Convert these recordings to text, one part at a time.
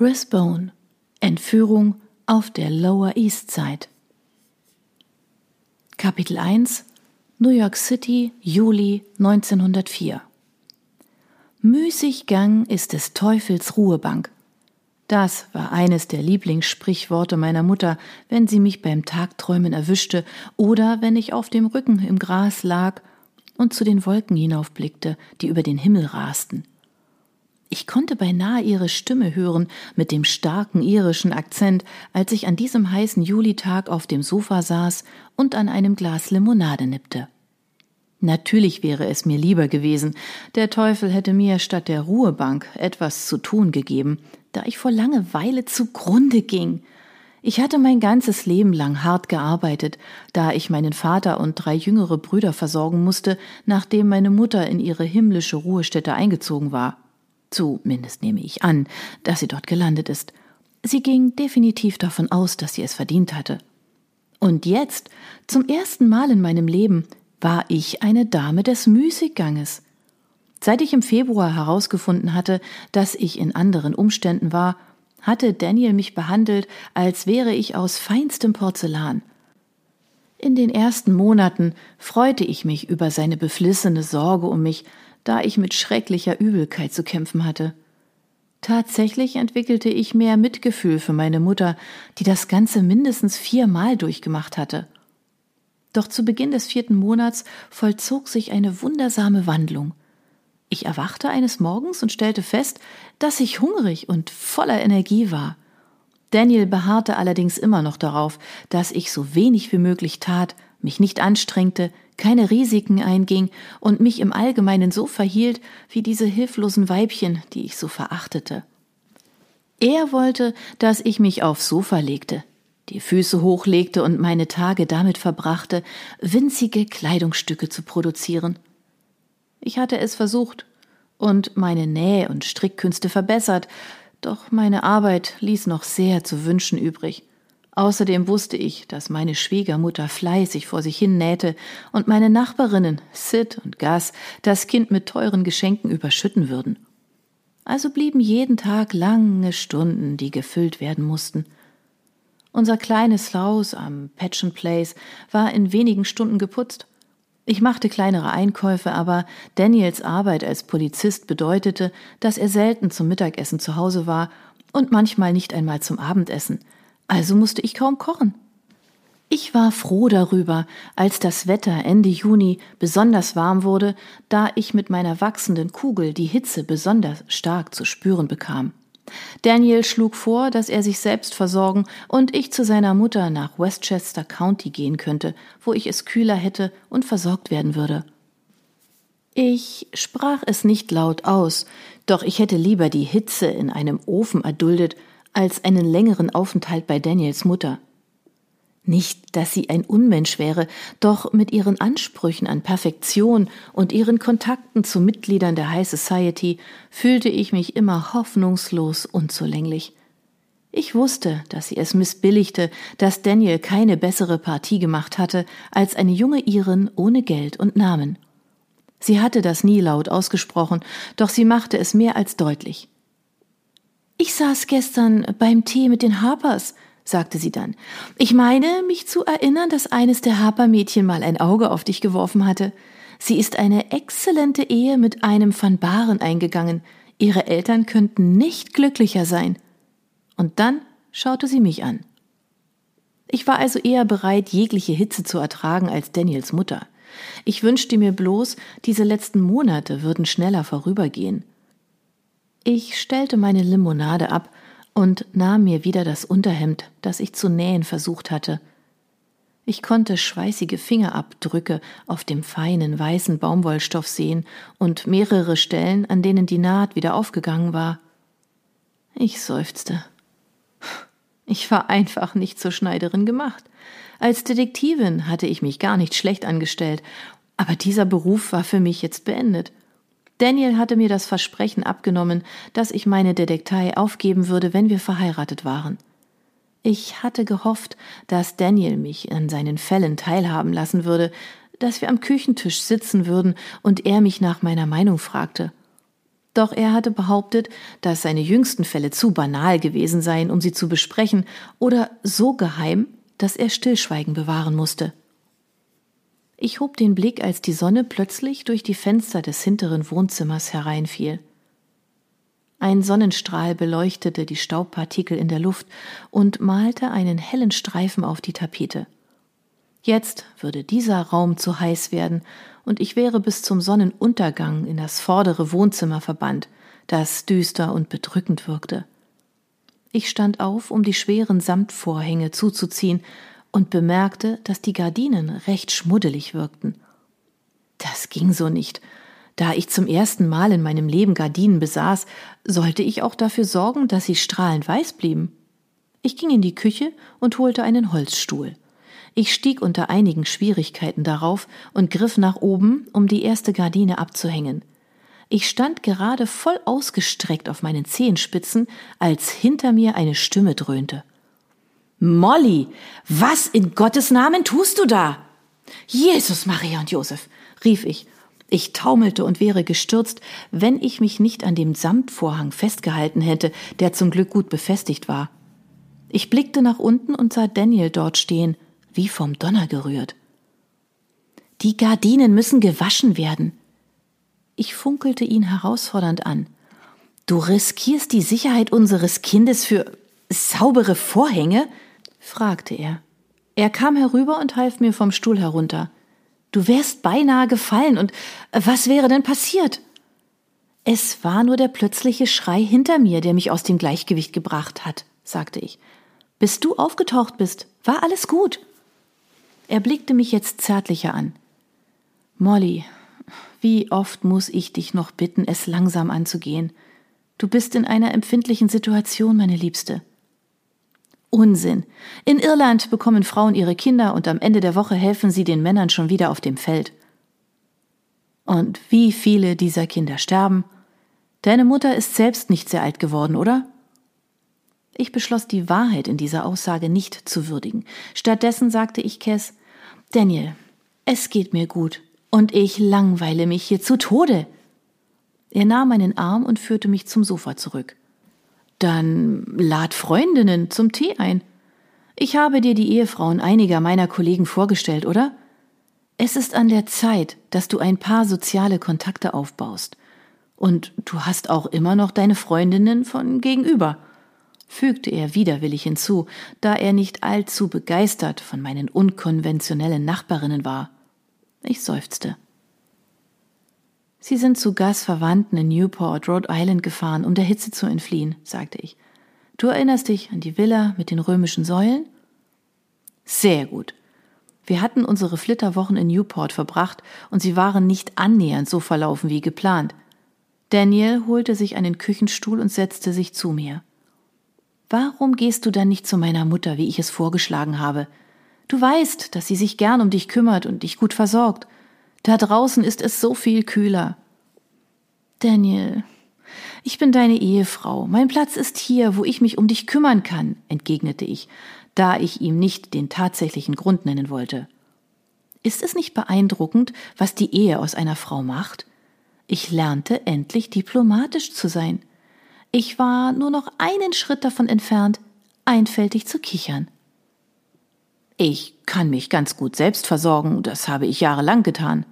Rathbone Entführung auf der Lower East Side Kapitel 1 New York City, Juli 1904 Müßiggang ist des Teufels Ruhebank. Das war eines der Lieblingssprichworte meiner Mutter, wenn sie mich beim Tagträumen erwischte oder wenn ich auf dem Rücken im Gras lag und zu den Wolken hinaufblickte, die über den Himmel rasten. Ich konnte beinahe ihre Stimme hören mit dem starken irischen Akzent, als ich an diesem heißen Julitag auf dem Sofa saß und an einem Glas Limonade nippte. Natürlich wäre es mir lieber gewesen, der Teufel hätte mir statt der Ruhebank etwas zu tun gegeben, da ich vor Langeweile zugrunde ging. Ich hatte mein ganzes Leben lang hart gearbeitet, da ich meinen Vater und drei jüngere Brüder versorgen musste, nachdem meine Mutter in ihre himmlische Ruhestätte eingezogen war. Zumindest nehme ich an, dass sie dort gelandet ist. Sie ging definitiv davon aus, dass sie es verdient hatte. Und jetzt, zum ersten Mal in meinem Leben, war ich eine Dame des Müßigganges. Seit ich im Februar herausgefunden hatte, dass ich in anderen Umständen war, hatte Daniel mich behandelt, als wäre ich aus feinstem Porzellan. In den ersten Monaten freute ich mich über seine beflissene Sorge um mich, da ich mit schrecklicher Übelkeit zu kämpfen hatte. Tatsächlich entwickelte ich mehr Mitgefühl für meine Mutter, die das Ganze mindestens viermal durchgemacht hatte. Doch zu Beginn des vierten Monats vollzog sich eine wundersame Wandlung. Ich erwachte eines Morgens und stellte fest, dass ich hungrig und voller Energie war. Daniel beharrte allerdings immer noch darauf, dass ich so wenig wie möglich tat, mich nicht anstrengte, keine Risiken einging und mich im Allgemeinen so verhielt wie diese hilflosen Weibchen, die ich so verachtete. Er wollte, dass ich mich aufs Sofa legte, die Füße hochlegte und meine Tage damit verbrachte, winzige Kleidungsstücke zu produzieren. Ich hatte es versucht und meine Näh- und Strickkünste verbessert, doch meine Arbeit ließ noch sehr zu wünschen übrig. Außerdem wusste ich, dass meine Schwiegermutter fleißig vor sich hin nähte und meine Nachbarinnen, Sid und Gas, das Kind mit teuren Geschenken überschütten würden. Also blieben jeden Tag lange Stunden, die gefüllt werden mussten. Unser kleines Haus am Patchen Place war in wenigen Stunden geputzt. Ich machte kleinere Einkäufe, aber Daniels Arbeit als Polizist bedeutete, dass er selten zum Mittagessen zu Hause war und manchmal nicht einmal zum Abendessen, also musste ich kaum kochen. Ich war froh darüber, als das Wetter Ende Juni besonders warm wurde, da ich mit meiner wachsenden Kugel die Hitze besonders stark zu spüren bekam. Daniel schlug vor, dass er sich selbst versorgen und ich zu seiner Mutter nach Westchester County gehen könnte, wo ich es kühler hätte und versorgt werden würde. Ich sprach es nicht laut aus, doch ich hätte lieber die Hitze in einem Ofen erduldet, als einen längeren Aufenthalt bei Daniels Mutter. Nicht, dass sie ein Unmensch wäre, doch mit ihren Ansprüchen an Perfektion und ihren Kontakten zu Mitgliedern der High Society fühlte ich mich immer hoffnungslos unzulänglich. Ich wusste, dass sie es missbilligte, dass Daniel keine bessere Partie gemacht hatte als eine junge Iren ohne Geld und Namen. Sie hatte das nie laut ausgesprochen, doch sie machte es mehr als deutlich. Ich saß gestern beim Tee mit den Harpers, sagte sie dann. Ich meine, mich zu erinnern, dass eines der Harper-Mädchen mal ein Auge auf dich geworfen hatte. Sie ist eine exzellente Ehe mit einem Van Baren eingegangen. Ihre Eltern könnten nicht glücklicher sein. Und dann schaute sie mich an. Ich war also eher bereit, jegliche Hitze zu ertragen als Daniels Mutter. Ich wünschte mir bloß, diese letzten Monate würden schneller vorübergehen. Ich stellte meine Limonade ab und nahm mir wieder das Unterhemd, das ich zu nähen versucht hatte. Ich konnte schweißige Fingerabdrücke auf dem feinen weißen Baumwollstoff sehen und mehrere Stellen, an denen die Naht wieder aufgegangen war. Ich seufzte. Ich war einfach nicht zur Schneiderin gemacht. Als Detektivin hatte ich mich gar nicht schlecht angestellt, aber dieser Beruf war für mich jetzt beendet. Daniel hatte mir das Versprechen abgenommen, dass ich meine Detektei aufgeben würde, wenn wir verheiratet waren. Ich hatte gehofft, dass Daniel mich an seinen Fällen teilhaben lassen würde, dass wir am Küchentisch sitzen würden und er mich nach meiner Meinung fragte. Doch er hatte behauptet, dass seine jüngsten Fälle zu banal gewesen seien, um sie zu besprechen, oder so geheim, dass er Stillschweigen bewahren musste. Ich hob den Blick, als die Sonne plötzlich durch die Fenster des hinteren Wohnzimmers hereinfiel. Ein Sonnenstrahl beleuchtete die Staubpartikel in der Luft und malte einen hellen Streifen auf die Tapete. Jetzt würde dieser Raum zu heiß werden, und ich wäre bis zum Sonnenuntergang in das vordere Wohnzimmer verbannt, das düster und bedrückend wirkte. Ich stand auf, um die schweren Samtvorhänge zuzuziehen, und bemerkte, dass die Gardinen recht schmuddelig wirkten. Das ging so nicht. Da ich zum ersten Mal in meinem Leben Gardinen besaß, sollte ich auch dafür sorgen, dass sie strahlend weiß blieben. Ich ging in die Küche und holte einen Holzstuhl. Ich stieg unter einigen Schwierigkeiten darauf und griff nach oben, um die erste Gardine abzuhängen. Ich stand gerade voll ausgestreckt auf meinen Zehenspitzen, als hinter mir eine Stimme dröhnte. Molly, was in Gottes Namen tust du da? Jesus, Maria und Josef, rief ich. Ich taumelte und wäre gestürzt, wenn ich mich nicht an dem Samtvorhang festgehalten hätte, der zum Glück gut befestigt war. Ich blickte nach unten und sah Daniel dort stehen, wie vom Donner gerührt. Die Gardinen müssen gewaschen werden. Ich funkelte ihn herausfordernd an. Du riskierst die Sicherheit unseres Kindes für saubere Vorhänge? Fragte er. Er kam herüber und half mir vom Stuhl herunter. Du wärst beinahe gefallen, und was wäre denn passiert? Es war nur der plötzliche Schrei hinter mir, der mich aus dem Gleichgewicht gebracht hat, sagte ich. Bis du aufgetaucht bist, war alles gut. Er blickte mich jetzt zärtlicher an. Molly, wie oft muss ich dich noch bitten, es langsam anzugehen? Du bist in einer empfindlichen Situation, meine Liebste. Unsinn. In Irland bekommen Frauen ihre Kinder und am Ende der Woche helfen sie den Männern schon wieder auf dem Feld. Und wie viele dieser Kinder sterben? Deine Mutter ist selbst nicht sehr alt geworden, oder? Ich beschloss, die Wahrheit in dieser Aussage nicht zu würdigen. Stattdessen sagte ich Cass, Daniel, es geht mir gut und ich langweile mich hier zu Tode. Er nahm meinen Arm und führte mich zum Sofa zurück. Dann lad Freundinnen zum Tee ein. Ich habe dir die Ehefrauen einiger meiner Kollegen vorgestellt, oder? Es ist an der Zeit, dass du ein paar soziale Kontakte aufbaust. Und du hast auch immer noch deine Freundinnen von gegenüber fügte er widerwillig hinzu, da er nicht allzu begeistert von meinen unkonventionellen Nachbarinnen war. Ich seufzte. Sie sind zu Gastverwandten in Newport, Rhode Island gefahren, um der Hitze zu entfliehen, sagte ich. Du erinnerst dich an die Villa mit den römischen Säulen? Sehr gut. Wir hatten unsere Flitterwochen in Newport verbracht und sie waren nicht annähernd so verlaufen wie geplant. Daniel holte sich einen Küchenstuhl und setzte sich zu mir. Warum gehst du dann nicht zu meiner Mutter, wie ich es vorgeschlagen habe? Du weißt, dass sie sich gern um dich kümmert und dich gut versorgt. Da draußen ist es so viel kühler. Daniel, ich bin deine Ehefrau. Mein Platz ist hier, wo ich mich um dich kümmern kann, entgegnete ich, da ich ihm nicht den tatsächlichen Grund nennen wollte. Ist es nicht beeindruckend, was die Ehe aus einer Frau macht? Ich lernte endlich diplomatisch zu sein. Ich war nur noch einen Schritt davon entfernt, einfältig zu kichern. Ich kann mich ganz gut selbst versorgen, das habe ich jahrelang getan.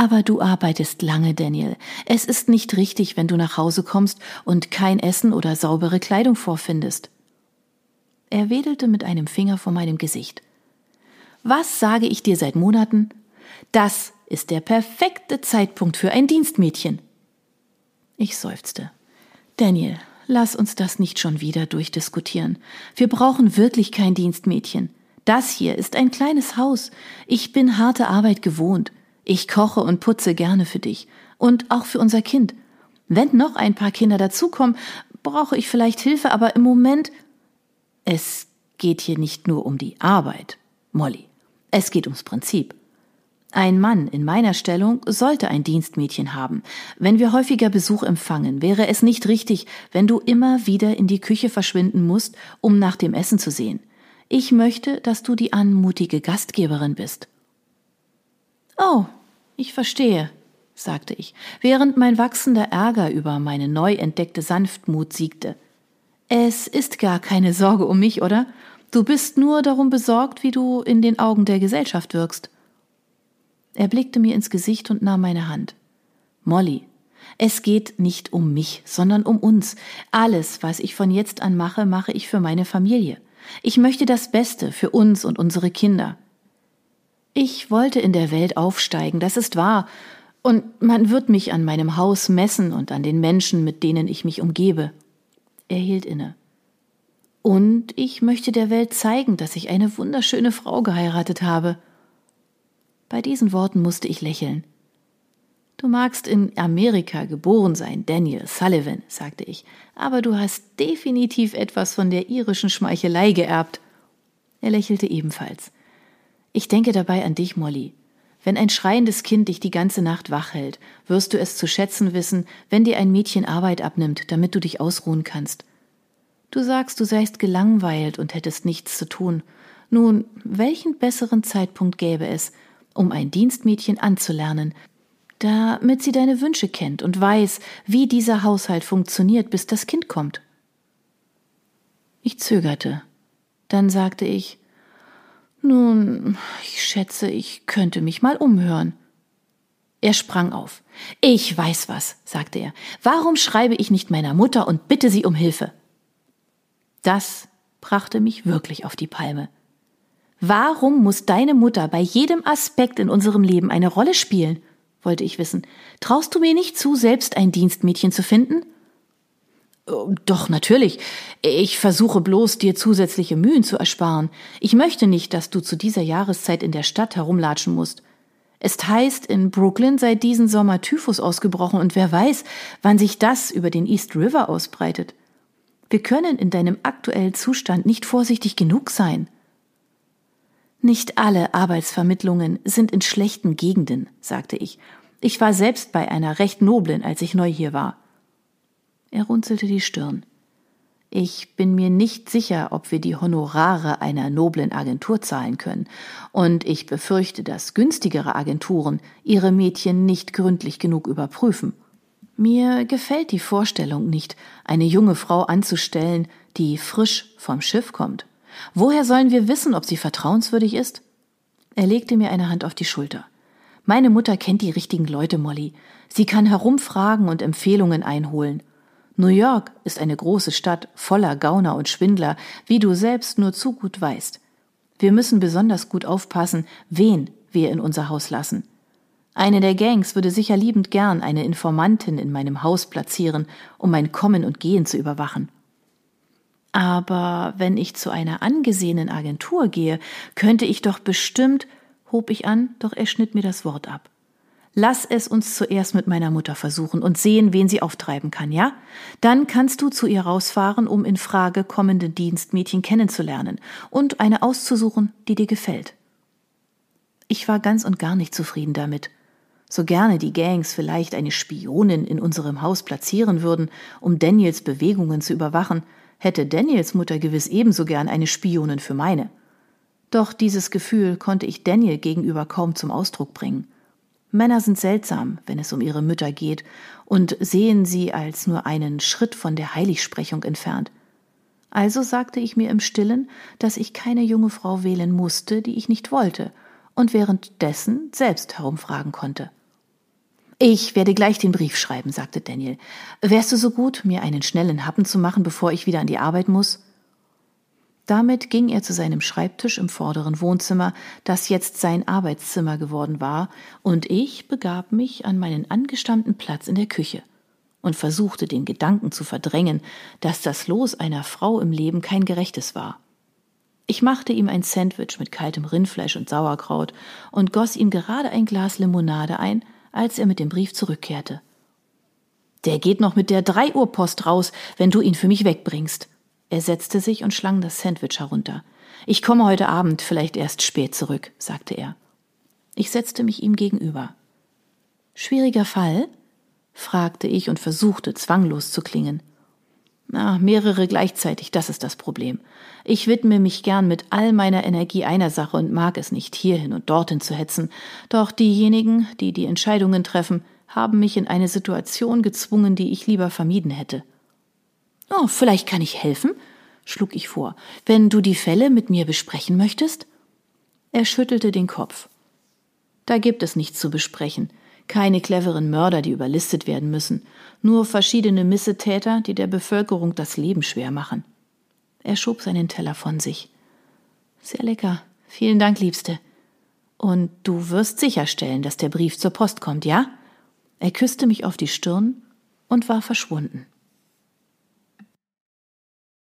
Aber du arbeitest lange, Daniel. Es ist nicht richtig, wenn du nach Hause kommst und kein Essen oder saubere Kleidung vorfindest. Er wedelte mit einem Finger vor meinem Gesicht. Was sage ich dir seit Monaten? Das ist der perfekte Zeitpunkt für ein Dienstmädchen. Ich seufzte. Daniel, lass uns das nicht schon wieder durchdiskutieren. Wir brauchen wirklich kein Dienstmädchen. Das hier ist ein kleines Haus. Ich bin harte Arbeit gewohnt. Ich koche und putze gerne für dich. Und auch für unser Kind. Wenn noch ein paar Kinder dazukommen, brauche ich vielleicht Hilfe, aber im Moment. Es geht hier nicht nur um die Arbeit, Molly. Es geht ums Prinzip. Ein Mann in meiner Stellung sollte ein Dienstmädchen haben. Wenn wir häufiger Besuch empfangen, wäre es nicht richtig, wenn du immer wieder in die Küche verschwinden musst, um nach dem Essen zu sehen. Ich möchte, dass du die anmutige Gastgeberin bist. Oh, ich verstehe, sagte ich, während mein wachsender Ärger über meine neu entdeckte Sanftmut siegte. Es ist gar keine Sorge um mich, oder? Du bist nur darum besorgt, wie du in den Augen der Gesellschaft wirkst. Er blickte mir ins Gesicht und nahm meine Hand. Molly, es geht nicht um mich, sondern um uns. Alles, was ich von jetzt an mache, mache ich für meine Familie. Ich möchte das Beste für uns und unsere Kinder. Ich wollte in der Welt aufsteigen, das ist wahr, und man wird mich an meinem Haus messen und an den Menschen, mit denen ich mich umgebe. Er hielt inne. Und ich möchte der Welt zeigen, dass ich eine wunderschöne Frau geheiratet habe. Bei diesen Worten musste ich lächeln. Du magst in Amerika geboren sein, Daniel Sullivan, sagte ich, aber du hast definitiv etwas von der irischen Schmeichelei geerbt. Er lächelte ebenfalls. Ich denke dabei an dich, Molly. Wenn ein schreiendes Kind dich die ganze Nacht wach hält, wirst du es zu schätzen wissen, wenn dir ein Mädchen Arbeit abnimmt, damit du dich ausruhen kannst. Du sagst, du seist gelangweilt und hättest nichts zu tun. Nun, welchen besseren Zeitpunkt gäbe es, um ein Dienstmädchen anzulernen, damit sie deine Wünsche kennt und weiß, wie dieser Haushalt funktioniert, bis das Kind kommt? Ich zögerte. Dann sagte ich, nun, ich schätze, ich könnte mich mal umhören. Er sprang auf. Ich weiß was, sagte er. Warum schreibe ich nicht meiner Mutter und bitte sie um Hilfe? Das brachte mich wirklich auf die Palme. Warum muss deine Mutter bei jedem Aspekt in unserem Leben eine Rolle spielen? wollte ich wissen. Traust du mir nicht zu, selbst ein Dienstmädchen zu finden? Oh, doch, natürlich. Ich versuche bloß, dir zusätzliche Mühen zu ersparen. Ich möchte nicht, dass du zu dieser Jahreszeit in der Stadt herumlatschen musst. Es heißt, in Brooklyn sei diesen Sommer Typhus ausgebrochen und wer weiß, wann sich das über den East River ausbreitet. Wir können in deinem aktuellen Zustand nicht vorsichtig genug sein. Nicht alle Arbeitsvermittlungen sind in schlechten Gegenden, sagte ich. Ich war selbst bei einer recht noblen, als ich neu hier war. Er runzelte die Stirn. Ich bin mir nicht sicher, ob wir die Honorare einer noblen Agentur zahlen können, und ich befürchte, dass günstigere Agenturen ihre Mädchen nicht gründlich genug überprüfen. Mir gefällt die Vorstellung nicht, eine junge Frau anzustellen, die frisch vom Schiff kommt. Woher sollen wir wissen, ob sie vertrauenswürdig ist? Er legte mir eine Hand auf die Schulter. Meine Mutter kennt die richtigen Leute, Molly. Sie kann herumfragen und Empfehlungen einholen. New York ist eine große Stadt voller Gauner und Schwindler, wie du selbst nur zu gut weißt. Wir müssen besonders gut aufpassen, wen wir in unser Haus lassen. Eine der Gangs würde sicher liebend gern eine Informantin in meinem Haus platzieren, um mein Kommen und Gehen zu überwachen. Aber wenn ich zu einer angesehenen Agentur gehe, könnte ich doch bestimmt, hob ich an, doch er schnitt mir das Wort ab. Lass es uns zuerst mit meiner Mutter versuchen und sehen, wen sie auftreiben kann, ja? Dann kannst du zu ihr rausfahren, um in Frage kommende Dienstmädchen kennenzulernen und eine auszusuchen, die dir gefällt. Ich war ganz und gar nicht zufrieden damit. So gerne die Gangs vielleicht eine Spionin in unserem Haus platzieren würden, um Daniels Bewegungen zu überwachen, hätte Daniels Mutter gewiss ebenso gern eine Spionin für meine. Doch dieses Gefühl konnte ich Daniel gegenüber kaum zum Ausdruck bringen. Männer sind seltsam, wenn es um ihre Mütter geht, und sehen sie als nur einen Schritt von der Heiligsprechung entfernt. Also sagte ich mir im stillen, dass ich keine junge Frau wählen musste, die ich nicht wollte, und währenddessen selbst herumfragen konnte. Ich werde gleich den Brief schreiben, sagte Daniel. Wärst du so gut, mir einen schnellen Happen zu machen, bevor ich wieder an die Arbeit muss? Damit ging er zu seinem Schreibtisch im vorderen Wohnzimmer, das jetzt sein Arbeitszimmer geworden war, und ich begab mich an meinen angestammten Platz in der Küche und versuchte den Gedanken zu verdrängen, dass das Los einer Frau im Leben kein gerechtes war. Ich machte ihm ein Sandwich mit kaltem Rindfleisch und Sauerkraut und goss ihm gerade ein Glas Limonade ein, als er mit dem Brief zurückkehrte. Der geht noch mit der drei Uhr Post raus, wenn du ihn für mich wegbringst. Er setzte sich und schlang das Sandwich herunter. Ich komme heute Abend vielleicht erst spät zurück, sagte er. Ich setzte mich ihm gegenüber. Schwieriger Fall? fragte ich und versuchte zwanglos zu klingen. Na, mehrere gleichzeitig, das ist das Problem. Ich widme mich gern mit all meiner Energie einer Sache und mag es nicht, hierhin und dorthin zu hetzen. Doch diejenigen, die die Entscheidungen treffen, haben mich in eine Situation gezwungen, die ich lieber vermieden hätte. Oh, vielleicht kann ich helfen, schlug ich vor, wenn du die Fälle mit mir besprechen möchtest? Er schüttelte den Kopf. Da gibt es nichts zu besprechen, keine cleveren Mörder, die überlistet werden müssen, nur verschiedene Missetäter, die der Bevölkerung das Leben schwer machen. Er schob seinen Teller von sich. Sehr lecker. Vielen Dank, Liebste. Und du wirst sicherstellen, dass der Brief zur Post kommt, ja? Er küsste mich auf die Stirn und war verschwunden.